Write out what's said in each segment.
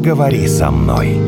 поговори со мной.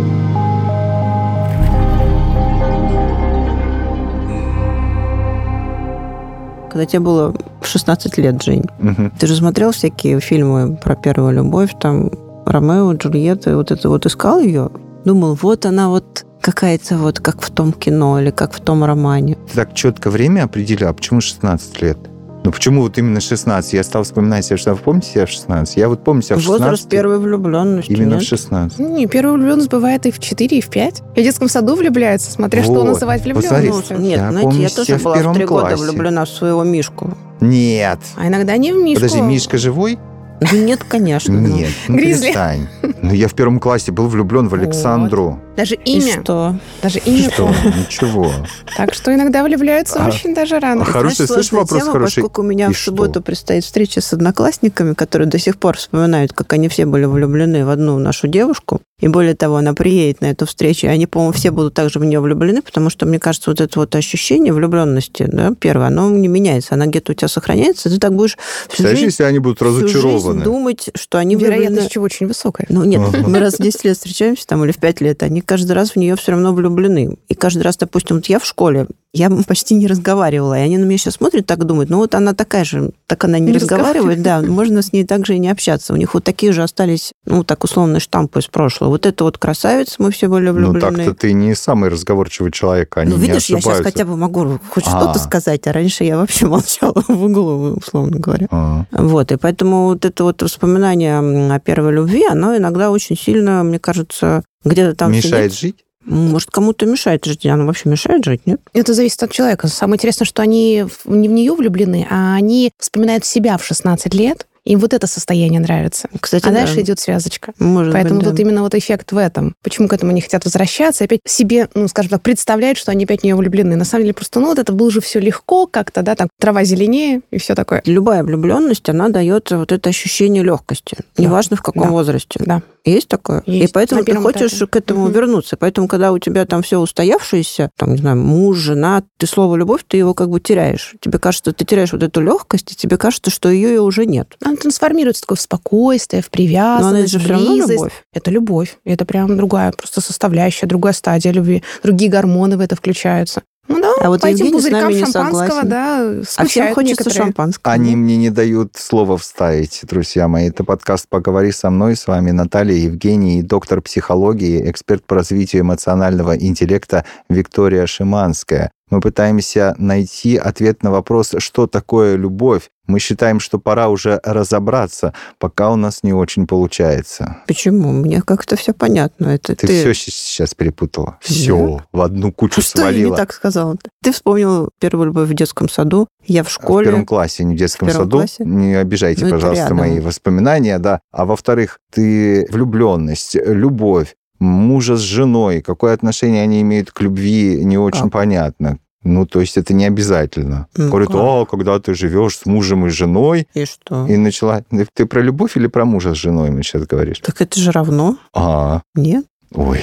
Когда тебе было 16 лет, Жень, Мгм. ты же смотрел всякие фильмы про первую любовь, там Ромео, Джульетта, вот это вот искал ее? Думал, вот она вот какая-то вот как в том кино или как в том романе. Ты так четко время определил, а почему 16 лет? Ну почему вот именно 16? Я стал вспоминать себя, что помните себя в 16? Я вот помню себя в 16. Возраст первой влюбленности. Именно в нет? 16. Не, первая влюбленность бывает и в 4, и в 5. И в детском саду влюбляется, смотря что Вот. называть Посмотри. влюбленностью. Нет, Я знаете, помню я тоже в была в первом три года классе. влюблена в своего Мишку. Нет. А иногда не в Мишку. Подожди, Мишка живой? Да нет, конечно. Нет, ну Гризли. перестань. Ну я в первом классе был влюблен в Александру. Даже И имя. что? Даже имя Что? Ничего. Так что иногда влюбляются А- очень даже рано. а хороший, слышишь, вопрос тема, хороший? Поскольку у меня И в субботу что? предстоит встреча с одноклассниками, которые до сих пор вспоминают, как они все были влюблены в одну нашу девушку. И более того, она приедет на эту встречу, и они, по-моему, все будут также в нее влюблены, потому что, мне кажется, вот это вот ощущение влюбленности, да, первое, оно не меняется, она где-то у тебя сохраняется, и ты так будешь всю жизнь, если они будут всю жизнь разочарованы? думать, что они влюблены. Вероятность чего очень высокая. Ну нет, мы раз в 10 лет встречаемся там или в 5 лет, они каждый раз в нее все равно влюблены. И каждый раз, допустим, вот я в школе, я почти не разговаривала, и они на меня сейчас смотрят, так думают, ну вот она такая же, так она не, Не разговаривает, да, можно с ней также и не общаться. У них вот такие же остались, ну так условно, штампы из прошлого. Вот это вот красавица, мы все были Ну влюблены. так-то ты не самый разговорчивый человек, они ну, не видишь, я сейчас хотя бы могу хоть А. что-то сказать, а раньше я вообще молчала в углу, условно говоря. А. Вот, и поэтому вот это вот воспоминание о первой любви, оно иногда очень сильно, мне кажется, где-то там Мешает сидит. жить? Может, кому-то мешает жить. Оно вообще мешает жить, нет? Это зависит от человека. Самое интересное, что они не в нее влюблены, а они вспоминают себя в 16 лет, им вот это состояние нравится. Кстати, А да. дальше идет связочка. Может Поэтому быть, тут да. именно вот эффект в этом. Почему к этому не хотят возвращаться, опять себе, ну, скажем так, представляют, что они опять в нее влюблены. На самом деле просто, ну, вот это было же все легко как-то, да, там трава зеленее и все такое. Любая влюбленность, она дает вот это ощущение легкости. Да. Неважно, в каком Да. возрасте. Да. Есть такое? Есть. И поэтому ты хочешь этапе. к этому Мгм. вернуться. Поэтому, когда у тебя там все устоявшееся, там, не знаю, муж, жена, ты слово любовь, ты его как бы теряешь. Тебе кажется, ты теряешь вот эту легкость, и тебе кажется, что ее уже нет. Она трансформируется такое в спокойствие, в привязанность, Но она же в все равно любовь. Это любовь. Это прям другая просто составляющая, другая стадия любви. Другие гормоны в это включаются. Ну да, А вот по этим Евгений с пузырькам шампанского, да, А всем хочется некоторые. шампанского. Они мне не дают слова вставить, друзья мои. Это подкаст «Поговори со мной». С вами Наталья Евгений, доктор психологии, эксперт по развитию эмоционального интеллекта Виктория Шиманская. Мы пытаемся найти ответ на вопрос, что такое любовь. Мы считаем, что пора уже разобраться, пока у нас не очень получается. Почему? Мне как-то все понятно. Это Ты, все сейчас перепутала. Все в одну кучу А что я свалила. не так сказала? Ты вспомнил первую любовь в детском саду, я в В школе. первом классе, не в детском В саду. классе? Не обижайте, Ну, пожалуйста, мои воспоминания, да. А во-вторых, ты влюбленность, любовь, мужа с женой, какое отношение они имеют к любви, не очень Как? понятно. Ну, то есть это не обязательно. Ну, Говорят, как? о, когда ты живешь с мужем и женой, И что? и начала... Ты про любовь или про мужа с женой мы сейчас говоришь? Так это же равно, А, нет? ой.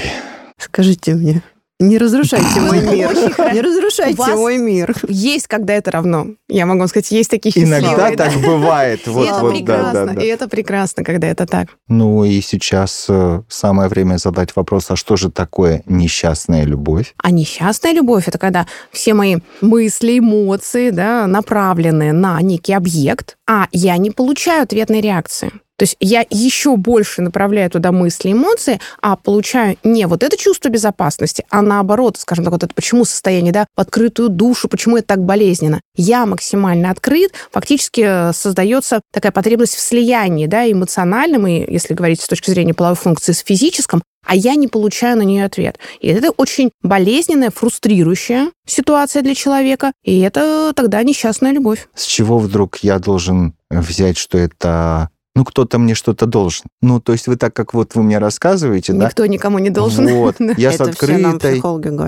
Скажите мне. Не разрушайте мой мир. Не разрушайте мой мир. Есть, когда это равно. Я могу сказать, есть такие счастливые. Иногда да. так бывает. И Вот, это вот, да, прекрасно, да, да. и это прекрасно, когда это так. Ну и сейчас э, самое время задать вопрос, а что же такое несчастная любовь? А несчастная любовь это когда все мои мысли, эмоции, да, направлены на некий объект, а я не получаю ответной реакции. То есть я еще больше направляю туда мысли, эмоции, а получаю не вот это чувство безопасности, а наоборот, скажем так, вот это почему состояние, да, в открытую душу, почему это так болезненно. Я максимально открыт, фактически э, создается такая потребность в слиянии, да, эмоциональном, и если говорить с точки зрения половой функции, с физическом, а я не получаю на нее ответ. И это очень болезненная, фрустрирующая ситуация для человека, и это тогда несчастная любовь. С чего вдруг я должен взять, что это... Ну, кто-то мне что-то должен. Ну, то есть вы так, как вот вы мне рассказываете, да? Никто никому не должен. Вот, я с открытой,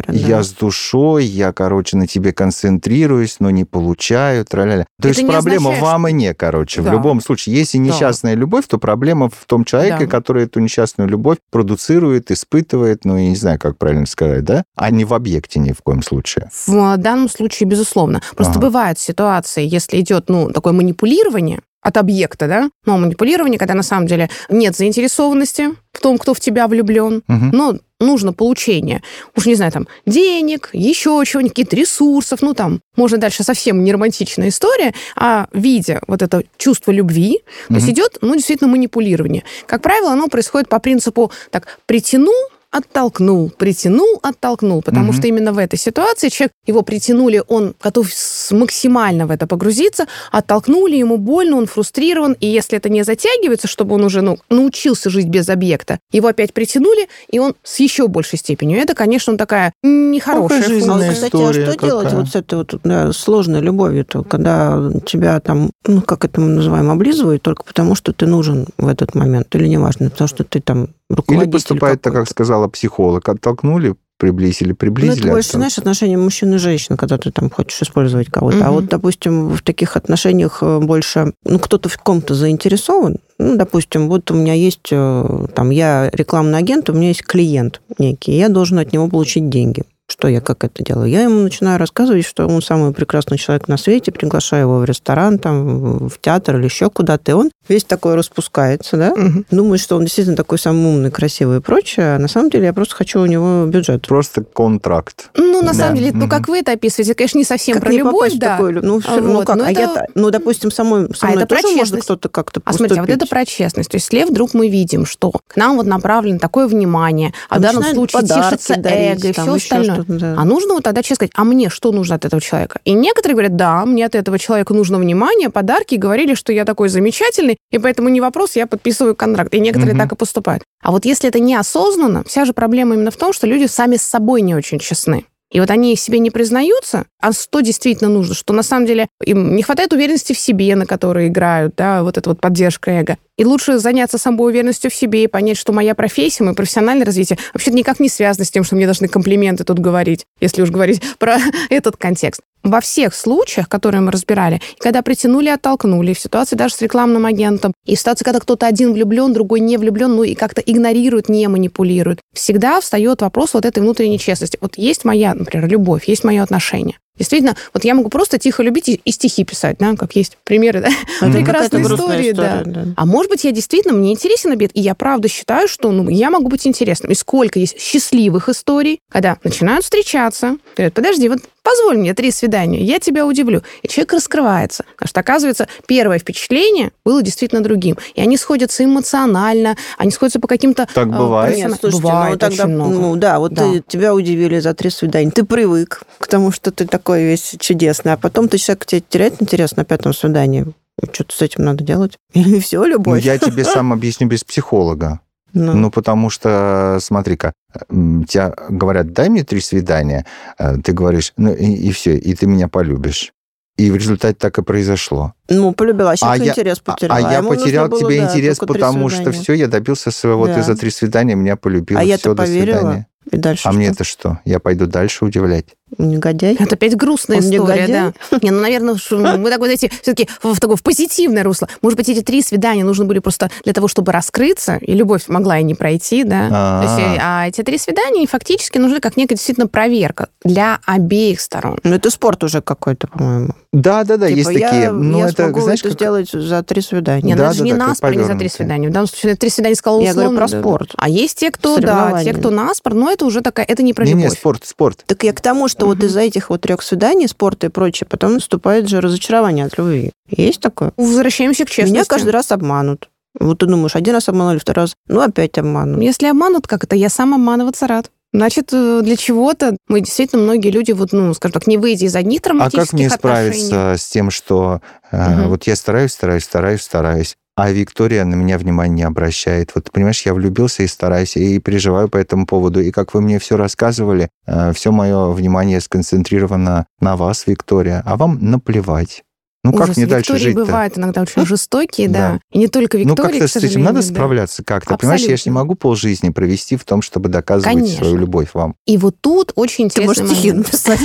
я с душой, я, короче, на тебе концентрируюсь, но не получаю, тра-ля-ля. То есть не проблема означает, во мне, короче. В любом случае, если несчастная любовь, то проблема в том человеке, который эту несчастную любовь продуцирует, испытывает, ну, я не знаю, как правильно сказать, да? А не в объекте ни в коем случае. В данном случае, безусловно. Просто бывают ситуации, если идет, ну, такое манипулирование, от объекта, да, но манипулирование, когда на самом деле нет заинтересованности в том, кто в тебя влюблен, Мгм. но нужно получение, уж не знаю, там, денег, еще чего-нибудь, каких-то ресурсов, ну, там, можно дальше совсем не романтичная история, а видя вот это чувство любви, то есть идет, ну, действительно, манипулирование. Как правило, оно происходит по принципу, так, притянул, оттолкнул, притянул, оттолкнул, потому Мгм. что именно в этой ситуации человек, его притянули, он готов максимально в это погрузиться, оттолкнули, ему больно, он фрустрирован, и если это не затягивается, чтобы он уже ну, научился жить без объекта, его опять притянули, и он с еще большей степенью. Это, конечно, такая нехорошая жизнь. А кстати, история а что делать какая. вот с этой вот да, сложной любовью-то, когда тебя там, ну, как это мы называем, облизывают только потому, что ты нужен в этот момент, или неважно, потому что ты там Или поступает так, как сказала психолог. Оттолкнули, приблизили, Ну, приблизили. это больше, знаешь, отношения мужчин и женщин, когда ты там хочешь использовать кого-то. А Мгм. вот, допустим, в таких отношениях э, больше, ну, кто-то в ком-то заинтересован. Ну, допустим, вот у меня есть, э, там, я рекламный агент, у меня есть клиент некий, я должен от него получить деньги. Что я, как это делаю? Я ему начинаю рассказывать, что он самый прекрасный человек на свете, приглашаю его в ресторан, там, в театр или еще куда-то, и он весь такой распускается, да, Мгм. думает, что он действительно такой самый умный, красивый и прочее, а на самом деле я просто хочу у него бюджет. Просто контракт. Ну, на Да. самом деле, ну, Мгм. как вы это описываете, конечно, не совсем Как про не любовь, в да. такую ну, всё- А ну вот, как, ну, а это- я, ну, допустим, самой, со А это тоже можно кто-то как-то А смотрите, а вот это про честность. То есть, если вдруг мы видим, что к нам вот направлено такое внимание, а в Там данном случае тишится эго и все остальное. Да. А нужно вот тогда честно сказать, а мне что нужно от этого человека? И некоторые говорят, да, мне от этого человека нужно внимание, подарки, и говорили, что я такой замечательный, и поэтому не вопрос, я подписываю контракт. И некоторые Мгм. так и поступают. А вот если это неосознанно, вся же проблема именно в том, что люди сами с собой не очень честны. И вот они себе не признаются, а что действительно нужно, что на самом деле им не хватает уверенности в себе, на которой играют, да, вот эта вот поддержка эго. И лучше заняться самой уверенностью в себе и понять, что моя профессия, мое профессиональное развитие вообще никак не связано с тем, что мне должны комплименты тут говорить, если уж говорить про этот контекст. Во всех случаях, которые мы разбирали, и когда притянули, оттолкнули, в ситуации даже с рекламным агентом, и в ситуации, когда кто-то один влюблен, другой не влюблен, ну и как-то игнорирует, не манипулирует, всегда встает вопрос вот этой внутренней честности. Вот есть моя, например, любовь, есть мое отношение. Действительно, вот я могу просто тихо любить и, и стихи писать, да, как есть примеры, да, Это прекрасные грустная истории, да. история, да. А может быть, я действительно, мне интересен обед, и я правда считаю, что ну, я могу быть интересным. И сколько есть счастливых историй, когда начинают встречаться, говорят, подожди, вот позволь мне три свидания, я тебя удивлю. И человек раскрывается. Потому что, оказывается, первое впечатление было действительно другим. И они сходятся эмоционально, они сходятся по каким-то... Так э, бывает? Нет, слушайте, Бывает ну тогда, очень много. ну да, вот Да. ты- тебя удивили за три свидания, ты привык к тому, что ты такой весь чудесный, а потом ты человек тебе теряет интерес на пятом свидании. Что-то с этим надо делать. Или все, Ну, любовь. я тебе сам объясню без психолога. Ну, Ну, потому что, смотри-ка, тебя говорят, дай мне три свидания. А Ты говоришь, ну и, все, и ты меня полюбишь. И в результате так и произошло. ну, полюбила, а А я- интерес А- потерял. А, я ему нужно потерял было, тебе да, интерес, потому что все, я добился своего. Да. Ты за три свидания меня полюбил. А я-то до поверила. свидания. И дальше А что? мне-то что? Я пойду дальше удивлять. Негодяй. Это опять грустная Он история, негодяй? да. Не, ну, наверное, мы такой, знаете, все-таки в такое в позитивное русло. Может быть, эти три свидания нужны были просто для того, чтобы раскрыться, и любовь могла и не пройти, да. То есть, А. а эти три свидания фактически нужны как некая действительно проверка для обеих сторон. Ну, это спорт уже какой-то, по-моему. Да, да, да, Типа, есть я, такие. Ну, я это, смогу знаешь, это как- сделать за три свидания. Не, ну Да, это же да, не да, как наспор, не за три свидания. В данном случае три свидания сказала Я условно. говорю про да, да. спорт. А есть те, кто, да, те, кто наспор, но это уже такая, это не про Не-не, любовь. спорт, спорт. Так я к тому, что вот Мгм. из-за этих вот трех свиданий, спорта и прочее, потом наступает же разочарование от любви. Есть такое? Возвращаемся к честности. Меня каждый раз обманут. Вот ты думаешь, один раз обманули, второй раз, ну опять обманут. Если обманут, как это? Я сам обманываться рад. Значит, э, для чего-то мы действительно многие люди, вот, ну, скажем так, не выйдя из одних А травматических как мне отношений. справиться с тем, что э, Мгм. вот я стараюсь, стараюсь, стараюсь, стараюсь, а Виктория на меня внимания не обращает. Вот, понимаешь, я влюбился и стараюсь, и переживаю по этому поводу. И как вы мне все рассказывали, все мое внимание сконцентрировано на вас, Виктория, а вам наплевать. Ну, как Ужас. мне дальше Виктории жить-то? бывают иногда очень жестокие, да. Да. И не только Ну, Виктории, как-то к с этим надо да. справляться как-то. Понимаешь, я же не могу полжизни провести в том, чтобы доказывать Конечно. свою любовь вам. И вот тут очень Ты интересный можешь стихи написать.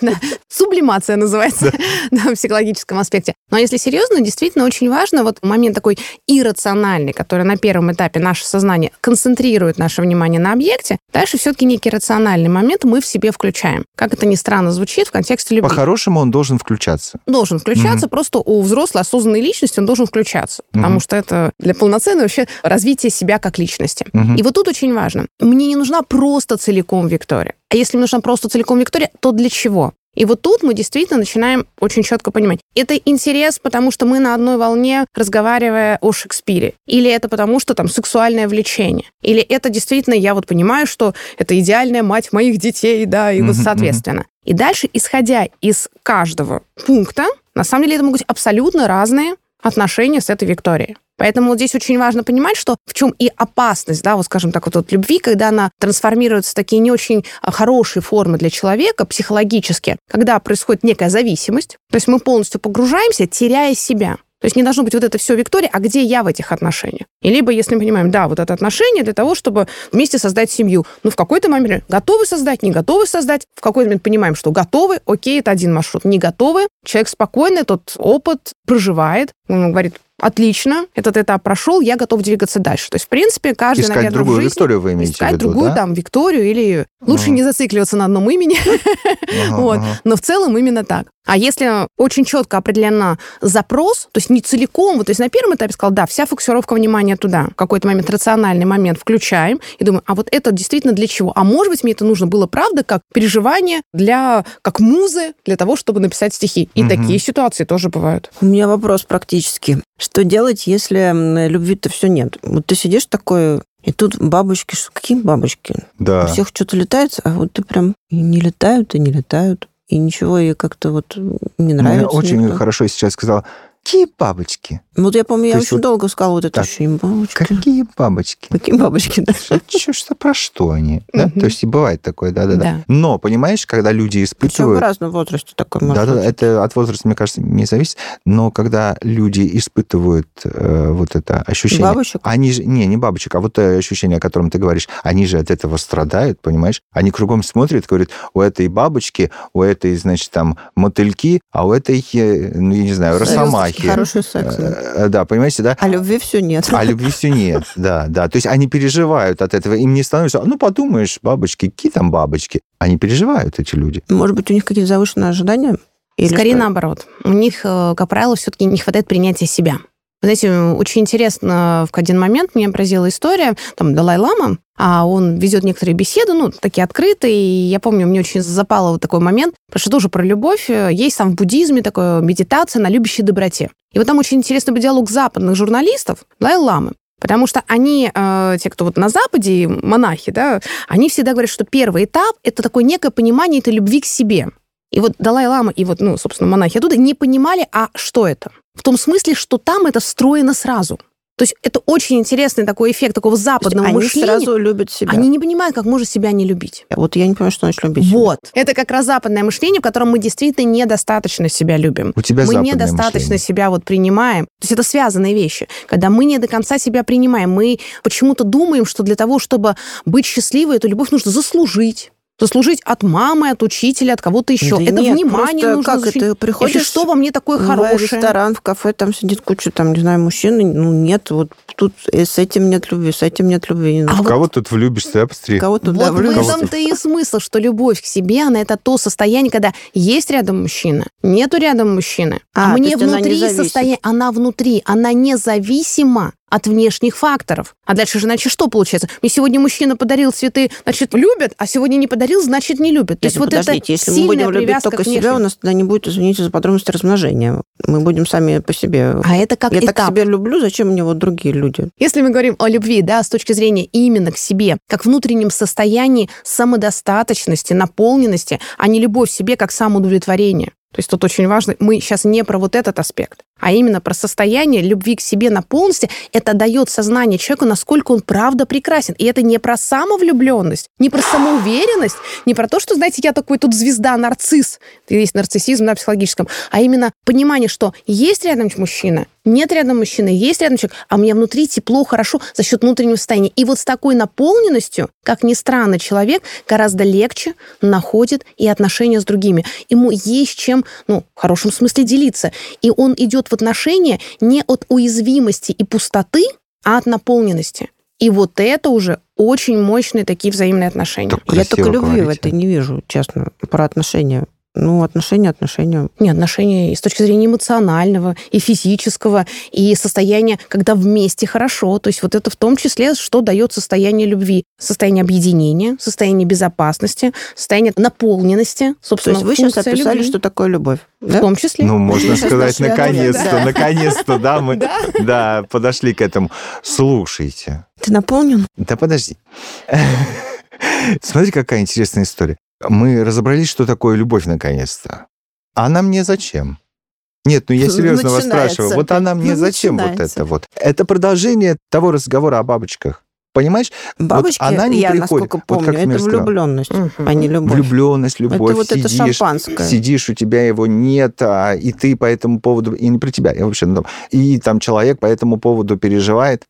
Сублимация называется в психологическом аспекте. Но если серьезно, действительно очень важно вот момент такой иррациональный, который на первом этапе наше сознание концентрирует наше внимание на объекте, дальше все-таки некий рациональный момент мы в себе включаем. Как это ни странно звучит в контексте любви. По-хорошему он должен включаться. Должен включаться, включаться, просто у взрослой осознанной личности он должен включаться, потому что это для полноценного вообще развития себя как личности. И вот тут очень важно. Мне не нужна просто целиком Виктория. А если мне нужна просто целиком Виктория, то для чего? И вот тут мы действительно начинаем очень четко понимать. Это интерес, потому что мы на одной волне, разговаривая о Шекспире. Или это потому, что там сексуальное влечение. Или это действительно, я вот понимаю, что это идеальная мать моих детей, да, и вот соответственно. И дальше, исходя из каждого пункта, на самом деле это могут быть абсолютно разные отношения с этой Викторией. Поэтому вот здесь очень важно понимать, что в чем и опасность, да, вот скажем так, вот, вот любви, когда она трансформируется в такие не очень а, хорошие формы для человека психологически, когда происходит некая зависимость, то есть мы полностью погружаемся, теряя себя. То есть не должно быть вот это все Виктория, а где я в этих отношениях? И либо, если мы понимаем, да, вот это отношение для того, чтобы вместе создать семью. Ну, в какой-то момент готовы создать, не готовы создать. В какой-то момент понимаем, что готовы, окей, это один маршрут. Не готовы, человек спокойно этот опыт проживает. Он говорит, отлично, этот этап прошел, я готов двигаться дальше. То есть, в принципе, каждый, искать наверное, другую в жизни... Викторию вы имеете искать в виду, другую, да? там, Викторию или... Лучше не зацикливаться на одном имени. Ага, Вот. ага. Но в целом именно так. А если очень четко определенно запрос, то есть не целиком, вот, то есть на первом этапе сказал, да, вся фокусировка внимания туда, в какой-то момент рациональный момент включаем и думаем, а вот это действительно для чего? А может быть, мне это нужно было, правда, как переживание для, как музы для того, чтобы написать стихи. И Мгм. такие ситуации тоже бывают. У меня вопрос практически. Что делать, если любви-то все нет? Вот ты сидишь такой, и тут бабочки, какие бабочки? Да. У всех что-то летает, а вот ты прям и не летают, и не летают. И ничего, и как-то вот не нравится. очень никто. хорошо сейчас сказал, какие бабочки? Вот я помню, я То очень вот долго сказала вот это ощущение. Бабочки. Какие бабочки? Какие бабочки, да? Что, про что они? Да? То есть и бывает такое, да-да-да. Да. Но, понимаешь, когда люди Причем в испытывают... разном возрасте такой может Да, да, быть. это от возраста, мне кажется, не зависит. Но когда люди испытывают э, вот это ощущение... Бабочек? Они же... Не, не бабочек, а вот э, ощущение, о котором ты говоришь. Они же от этого страдают, понимаешь? Они кругом смотрят, говорят, у этой бабочки, у этой, значит, там, мотыльки, а у этой, э, ну, я не знаю, росомахи. Хороший секс. да. Э, Да, понимаете, да? А любви все нет. А любви все нет, да, да. То есть они переживают от этого. Им не становится, ну, подумаешь, бабочки, какие там бабочки? Они переживают, эти люди. Может быть, у них какие-то завышенные ожидания? Или Скорее что? наоборот. У них, э, как правило, все-таки не хватает принятия себя. Знаете, очень интересно, в один момент меня поразила история, там, Далай-Лама, а он ведет некоторые беседы, ну, такие открытые, и я помню, мне очень запало вот такой момент, потому что тоже про любовь. э, Есть там в буддизме такая медитация на любящей доброте. И вот там очень интересный был диалог западных журналистов, Далай-Ламы, Потому что они, э, те, кто вот на Западе, монахи, да, они всегда говорят, что первый этап – это такое некое понимание этой любви к себе. И вот Далай-Лама и вот, ну, собственно, монахи оттуда не понимали, а что это? В том смысле, что там это встроено сразу. То есть это очень интересный такой эффект такого западного они мышления. сразу любят себя. Они не понимают, как можно себя не любить. Вот я не понимаю, что значит любить себя. Вот. Это как раз западное мышление, в котором мы действительно недостаточно себя любим. У тебя мы западное недостаточно мышление. себя вот принимаем. То есть это связанные вещи. Когда мы не до конца себя принимаем, мы почему-то думаем, что для того, чтобы быть счастливой, эту любовь нужно заслужить. Заслужить от мамы, от учителя, от кого-то еще. Да это нет, внимание нужно как заслужить. это, приходишь Если что во мне такое в хорошее? ресторан, в кафе, там сидит куча, там, не знаю, мужчин, ну, нет, вот тут э, с этим нет любви, с этим нет любви. А В вот- кого тут влюбишься, а, посмотри. Кого тут, Вот да, в этом-то и смысл, что любовь к себе, она это то состояние, когда есть рядом мужчина, нету рядом мужчины. А, А, мне внутри состояние, она внутри, она независима от внешних факторов. А дальше же, значит, что получается? Мне сегодня мужчина подарил цветы, значит, любят, а сегодня не подарил, значит, не любят. То есть вот это если мы будем любить только себя, у нас тогда не будет, извините за подробности, размножения. Мы будем сами по себе. А это как я этап. так себя люблю, зачем мне вот другие люди? Если мы говорим о любви, да, с точки зрения именно к себе, как внутреннем состоянии самодостаточности, наполненности, а не любовь к себе как самоудовлетворение. То есть тут очень важно, мы сейчас не про вот этот аспект, а именно про состояние любви к себе на полности. Это дает сознание человеку, насколько он правда прекрасен. И это не про самовлюбленность, не про самоуверенность, не про то, что, знаете, я такой тут звезда, нарцисс, есть нарциссизм на психологическом, а именно понимание, что есть рядом мужчина, нет рядом мужчины, есть рядом человек, а мне внутри тепло, хорошо за счет внутреннего состояния. И вот с такой наполненностью, как ни странно, человек гораздо легче находит и отношения с другими. Ему есть чем, ну, в хорошем смысле делиться. И он идет в отношения не от уязвимости и пустоты, а от наполненности. И вот это уже очень мощные такие взаимные отношения. Так я только любви в говорите. этой не вижу, честно, про отношения. Ну, отношения, отношения. Не, отношения и с точки зрения эмоционального, и физического, и состояния, когда вместе хорошо. То есть вот это в том числе, что дает состояние любви. Состояние объединения, состояние безопасности, состояние наполненности. Собственно, То есть вы сейчас описали, любви. что такое любовь. В да? том числе. Ну, можно сказать, наконец-то, наконец-то, да, мы да, подошли к этому. Слушайте, Ты наполнен? да подожди. Смотри, какая интересная история. Мы разобрались, что такое любовь наконец-то. Она мне зачем? Нет, ну я серьезно вас спрашиваю. Вот она мне Ну, зачем вот начинается. это вот? Это продолжение того разговора о бабочках. Понимаешь? Бабочки, она не я приходит. насколько Вот помню, как это влюбленность, Мгм. а не любовь. Влюбленность, любовь, это вот это сидишь, шампанское. сидишь, у тебя его нет, а, и ты по этому поводу, и не про тебя, я вообще, ну, и там человек по этому поводу переживает,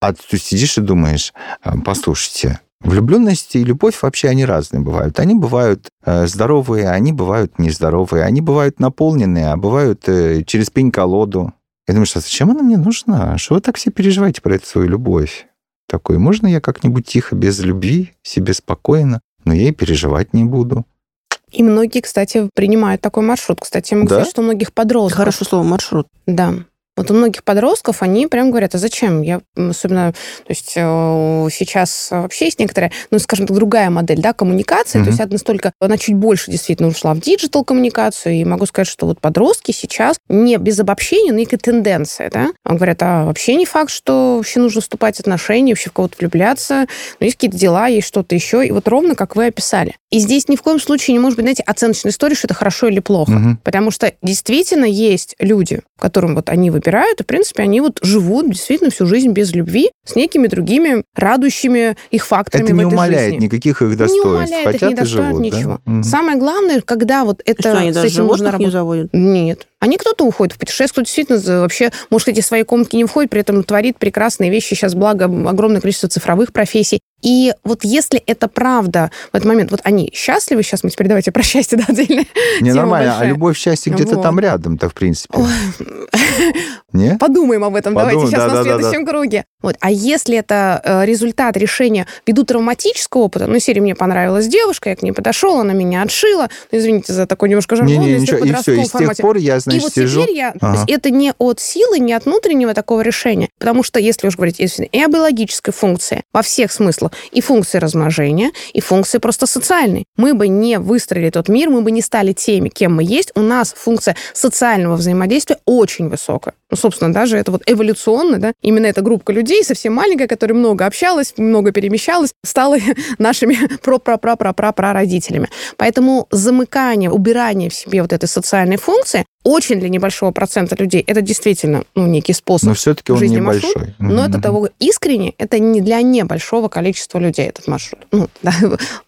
а ты сидишь и думаешь, а, послушайте, влюбленность и любовь вообще они разные бывают. Они бывают э, здоровые, они бывают нездоровые, они бывают наполненные, а бывают э, через пень-колоду. Я думаю, что зачем она мне нужна? Что вы так все переживаете про эту свою любовь? Такой, можно я как-нибудь тихо, без любви, себе спокойно, но я и переживать не буду. И многие, кстати, принимают такой маршрут. Кстати, я могу Да? сказать, что у многих подростков... Хорошее слово маршрут. Да. Вот у многих подростков они прям говорят, а зачем? Я особенно, то есть э, сейчас вообще есть некоторая, ну, скажем так, другая модель, да, коммуникации, Мгм. то есть она настолько, она чуть больше действительно ушла в диджитал коммуникацию, и могу сказать, что вот подростки сейчас, не без обобщения, но некая тенденция, да, Он говорят, а вообще не факт, что вообще нужно вступать в отношения, вообще в кого-то влюбляться, но есть какие-то дела, есть что-то еще, и вот ровно как вы описали. И здесь ни в коем случае не может быть, знаете, оценочной истории, что это хорошо или плохо. Мгм. Потому что действительно есть люди, которым вот они выбирают, и, в принципе, они вот живут действительно всю жизнь без любви с некими другими радующими их факторами Это не в этой умаляет жизни. никаких их не достоинств. умаляет их Хотят и недостоинств, живут, да? ничего. Мгм. Самое главное, когда вот это Что, они с даже этим нужно животных не работать. заводят? Нет. Они кто-то уходит в путешествие, кто действительно вообще, может, эти свои комнатки не входит, при этом творит прекрасные вещи. Сейчас, благо, огромное количество цифровых профессий. И вот если это правда в этот момент, вот они счастливы, сейчас мы теперь давайте про счастье, да, отдельно. Не, нормально. А большая. любовь, счастье где-то Вот. там рядом-то, в принципе. Не? Подумаем об этом, давайте Подумаем, сейчас на да-да-да-да. следующем круге. Вот. А если это э, результат решения ввиду травматического опыта, ну, серии мне понравилась девушка, я к ней подошел, она меня отшила, ну, извините за такой немножко жаргон, если в ничего. И все. И с тех пор я, И значит, вот сижу... теперь я... То Ага. есть это не от силы, не от внутреннего такого решения. Потому что, если уж говорить если и о биологической функции во всех смыслах, и функции размножения, и функции просто социальной. Мы бы не выстроили тот мир, мы бы не стали теми, кем мы есть. У нас функция социального взаимодействия очень высокая. Ну, собственно, даже это вот эволюционно, да, именно эта группа людей, совсем маленькая, которая много общалась, много перемещалась, стала нашими пра-пра-пра-пра-пра-родителями. Поэтому замыкание, убирание в себе вот этой социальной функции очень для небольшого процента людей это действительно ну, некий способ Но все-таки он жизни небольшой. маршрут, но это того искренне, это не для небольшого количества людей этот маршрут. Ну, да,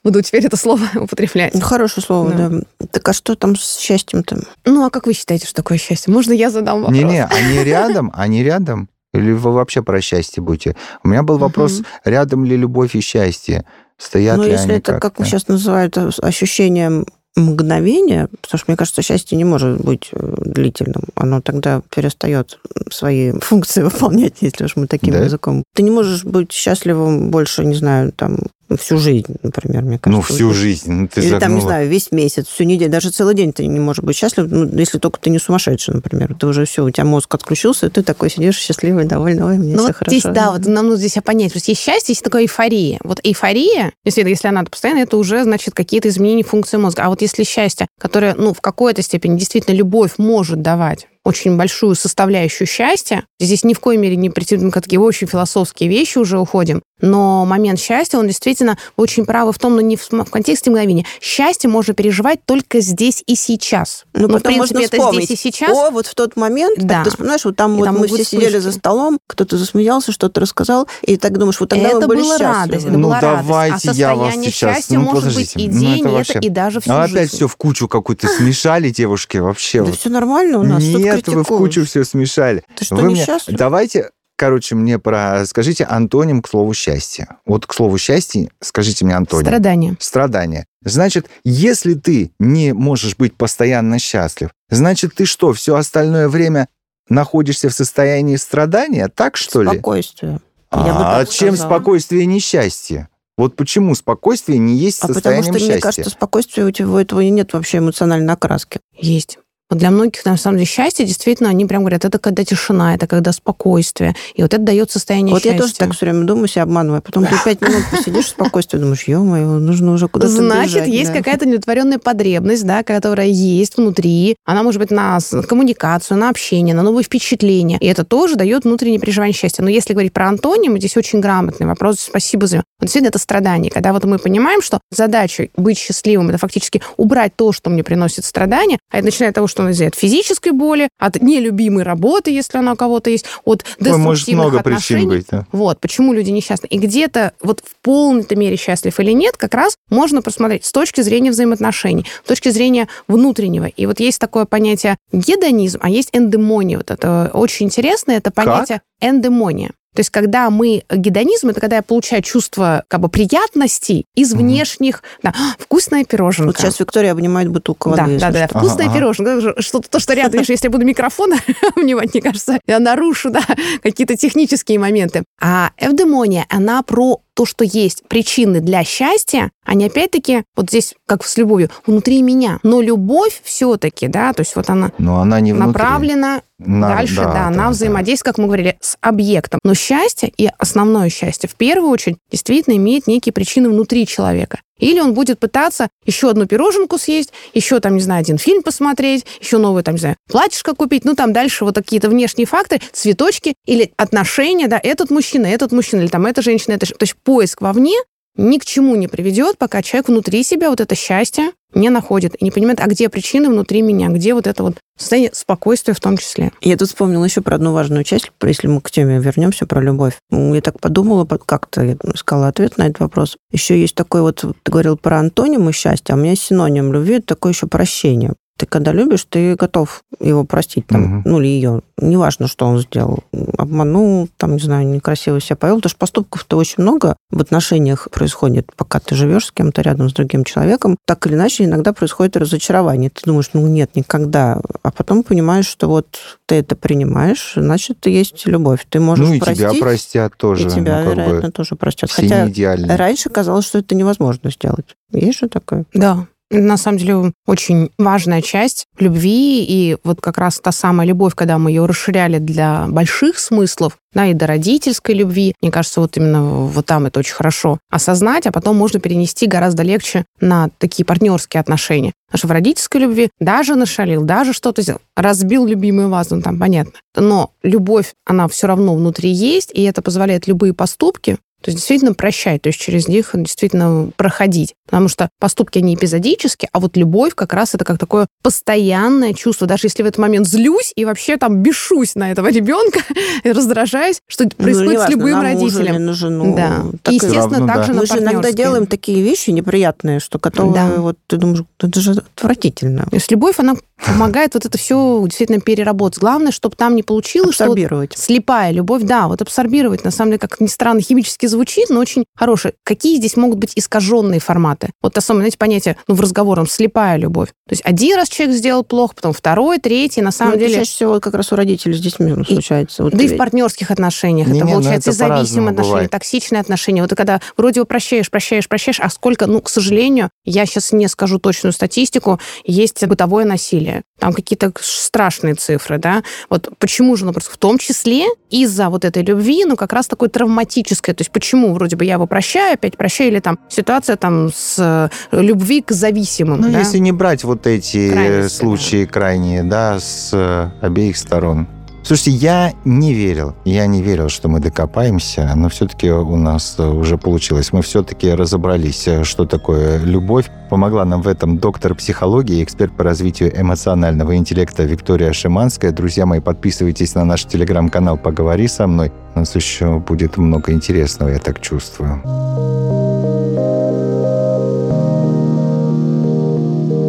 буду теперь это слово употреблять. Ну, хорошее слово, Да. да. Так а что там с счастьем-то? Ну, а как вы считаете, что такое счастье? Можно я задам вопрос? Не-не, они рядом, они рядом. Или вы вообще про счастье будете? У меня был вопрос, Мгм. рядом ли любовь и счастье? Стоят Ну, ли если они это, как мы сейчас называют, э, ощущением мгновения, потому что, мне кажется, счастье не может быть э, длительным. Оно тогда перестает свои функции выполнять, если уж мы таким Да? языком. Ты не можешь быть счастливым больше, не знаю, там, всю жизнь, например, мне кажется. Ну, всю Вот. жизнь. Ну, ты Или там, не загнула. знаю, весь месяц, всю неделю, даже целый день ты не можешь быть счастлив, ну, если только ты не сумасшедший, например. Ты уже все, у тебя мозг отключился, и ты такой сидишь счастливый, довольный, ой, мне Ну все вот хорошо. здесь, да, вот нам нужно здесь понять. То есть есть счастье, есть такая эйфория. Вот эйфория, если, если она постоянно, это уже, значит, какие-то изменения функции мозга. А вот если счастье, которое, ну, в какой-то степени действительно любовь может давать очень большую составляющую счастья. Здесь ни в коей мере не претендуем к такие очень философские вещи уже уходим. Но момент счастья, он действительно очень правы в том, но не в, в контексте мгновения. Счастье можно переживать только здесь и сейчас. Ну, в потом принципе, можно это здесь и сейчас. О, вот в тот момент, Да. так ты вспоминаешь, вот там И вот там мы все сидели вспышки. за столом, кто-то засмеялся, что-то рассказал, и так думаешь, вот тогда это мы были была счастливы. радость, это Ну, была радость. давайте а я вас состояние сейчас- счастья ну, может подождите, быть и ну, день, это и это, вообще- и даже всю А опять жизнь. все в кучу какую-то смешали, девушки, вообще. Да вот. все нормально у нас, что Нет, вы в кучу все смешали. Ты что, Вы мне-? Давайте, короче, мне про... Скажите антоним к слову счастье. Вот к слову счастье скажите мне антоним. Страдания. Страдание. Значит, если ты не можешь быть постоянно счастлив, значит, ты что, все остальное время находишься в состоянии страдания? Так, что ли? Спокойствие. А чем сказала. спокойствие и несчастье? Вот почему спокойствие не есть А потому состоянием что, счастья? мне кажется, спокойствие у тебя у этого нет вообще эмоциональной окраски. Есть. Вот для многих, на самом деле, счастье, действительно, они прям говорят, это когда тишина, это когда спокойствие. И вот это дает состояние Вот счастья. я тоже так все время думаю, себя обманываю. Потом ты пять минут посидишь в спокойствии, думаешь, ё-моё, нужно уже куда-то Значит, бежать, есть да. какая-то неудовлетворенная потребность, да, которая есть внутри. Она может быть на коммуникацию, на общение, на новые впечатления. И это тоже дает внутреннее переживание счастья. Но если говорить про антонимы, здесь очень грамотный вопрос. Спасибо за него. Вот действительно, это страдание. Когда вот мы понимаем, что задача быть счастливым, это фактически убрать то, что мне приносит страдания, а это начиная от того, что у нас от физической боли, от нелюбимой работы, если она у кого-то есть, от Ой, может, деструктивных много отношений. причин быть. да. Вот, почему люди несчастны. И где-то вот в полной-то мере счастлив или нет, как раз можно посмотреть с точки зрения взаимоотношений, с точки зрения внутреннего. И вот есть такое понятие гедонизм, а есть эндемония. Вот это очень интересно, это понятие эндемония. То есть, когда мы гедонизм, это когда я получаю чувство как бы приятностей из Мгм. внешних, да, «А, вкусная пироженка. Вот сейчас Виктория обнимает бутылку Да, да, если да, что. вкусная Ага, ага. пироженка. Что-то то, что рядом, видишь, если я буду микрофон мне кажется, я нарушу, да, какие-то технические моменты. А эвдемония, она про то, что есть причины для счастья, они опять-таки, вот здесь, как с любовью, внутри меня. Но любовь все-таки, да, то есть вот она Но она не внутри. направлена На- дальше, да, да, на да. взаимодействие, как мы говорили, с объектом. Но счастье и основное счастье, в первую очередь, действительно имеет некие причины внутри человека. Или он будет пытаться еще одну пироженку съесть, еще там, не знаю, один фильм посмотреть, еще новое, там, не знаю, платьишко купить, ну, там дальше вот какие-то внешние факторы, цветочки или отношения, да, этот мужчина, этот мужчина, или там эта женщина, это... ж- То есть поиск вовне ни к чему не приведет, пока человек внутри себя вот это счастье не находит и не понимает, а где причины внутри меня, где вот это вот состояние спокойствия в том числе. Я тут вспомнила еще про одну важную часть, если мы к теме вернемся про любовь. Я так подумала, под- как-то я искала ответ на этот вопрос. Еще есть такой вот, ты говорил про антонимы счастья, а у меня синоним любви, это такое еще прощение. Ты когда любишь, ты готов его простить, там, Мгм. ну или ее. Неважно, что он сделал. Обманул, там, не знаю, некрасиво себя повел. Потому что поступков-то очень много в отношениях происходит, пока ты живешь с кем-то рядом, с другим человеком. Так или иначе, иногда происходит разочарование. Ты думаешь, ну нет, никогда. А потом понимаешь, что вот ты это принимаешь, значит, есть любовь. Ты можешь Ну и простить, тебя простят тоже. и тебя, ну, как бы, вероятно, тоже простят. все Хотя не идеально. раньше казалось, что это невозможно сделать. Есть же такое? Да. На самом деле, очень важная часть любви, и вот как раз та самая любовь, когда мы ее расширяли для больших смыслов, да, и до родительской любви, мне кажется, вот именно вот там это очень хорошо осознать, а потом можно перенести гораздо легче на такие партнерские отношения. Потому что в родительской любви даже нашалил, даже что-то сделал, разбил любимую вазу, ну, там понятно. Но любовь, она все равно внутри есть, и это позволяет любые поступки то есть действительно прощать, то есть через них действительно проходить. Потому что поступки, они эпизодические, а вот любовь как раз это как такое постоянное чувство. Даже если в этот момент злюсь и вообще там бешусь на этого ребенка и раздражаюсь, что происходит ну, с неважно, любым на мужа родителем. или на жену. Да. Так И, естественно, равно, также да. на Мы же иногда делаем такие вещи неприятные, что готовы, Да. вот ты думаешь, это же отвратительно. То есть любовь, она помогает вот это все действительно переработать. Главное, чтобы там не получилось, что вот. Слепая любовь, да, вот абсорбировать, на самом деле, как ни странно, химически звучит, но очень хорошее. Какие здесь могут быть искаженные форматы? Вот особенно, знаете, понятие, ну, в разговорном слепая любовь. То есть один раз человек сделал плохо, потом второй, третий, на самом Ну, деле... чаще всего как раз у родителей с детьми И- случается. Вот Да и в партнерских отношениях Не-не, это ну получается это и зависимые отношения, бывает. токсичные отношения. Вот и когда вроде бы прощаешь, прощаешь, прощаешь, а сколько, ну, к сожалению, я сейчас не скажу точную статистику, есть бытовое насилие. Там какие-то страшные цифры, да. Вот почему же, ну, просто в том числе из-за вот этой любви, ну, как раз такой травматической. То есть почему вроде бы я его прощаю, опять прощаю, или там ситуация там с э, любви к зависимым, Ну, да? если не брать вот эти Крайности, случаи крайние, да, с э, обеих сторон. Слушайте, я не верил, я не верил, что мы докопаемся, но все-таки у нас э, уже получилось. Мы все-таки разобрались, э, что такое любовь. Помогла нам в этом доктор психологии, эксперт по развитию эмоционального интеллекта Виктория Шиманская. Друзья мои, подписывайтесь на наш телеграм-канал «Поговори со мной». У нас еще будет много интересного, я так чувствую.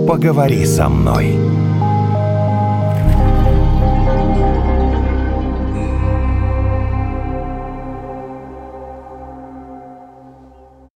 Поговори со мной.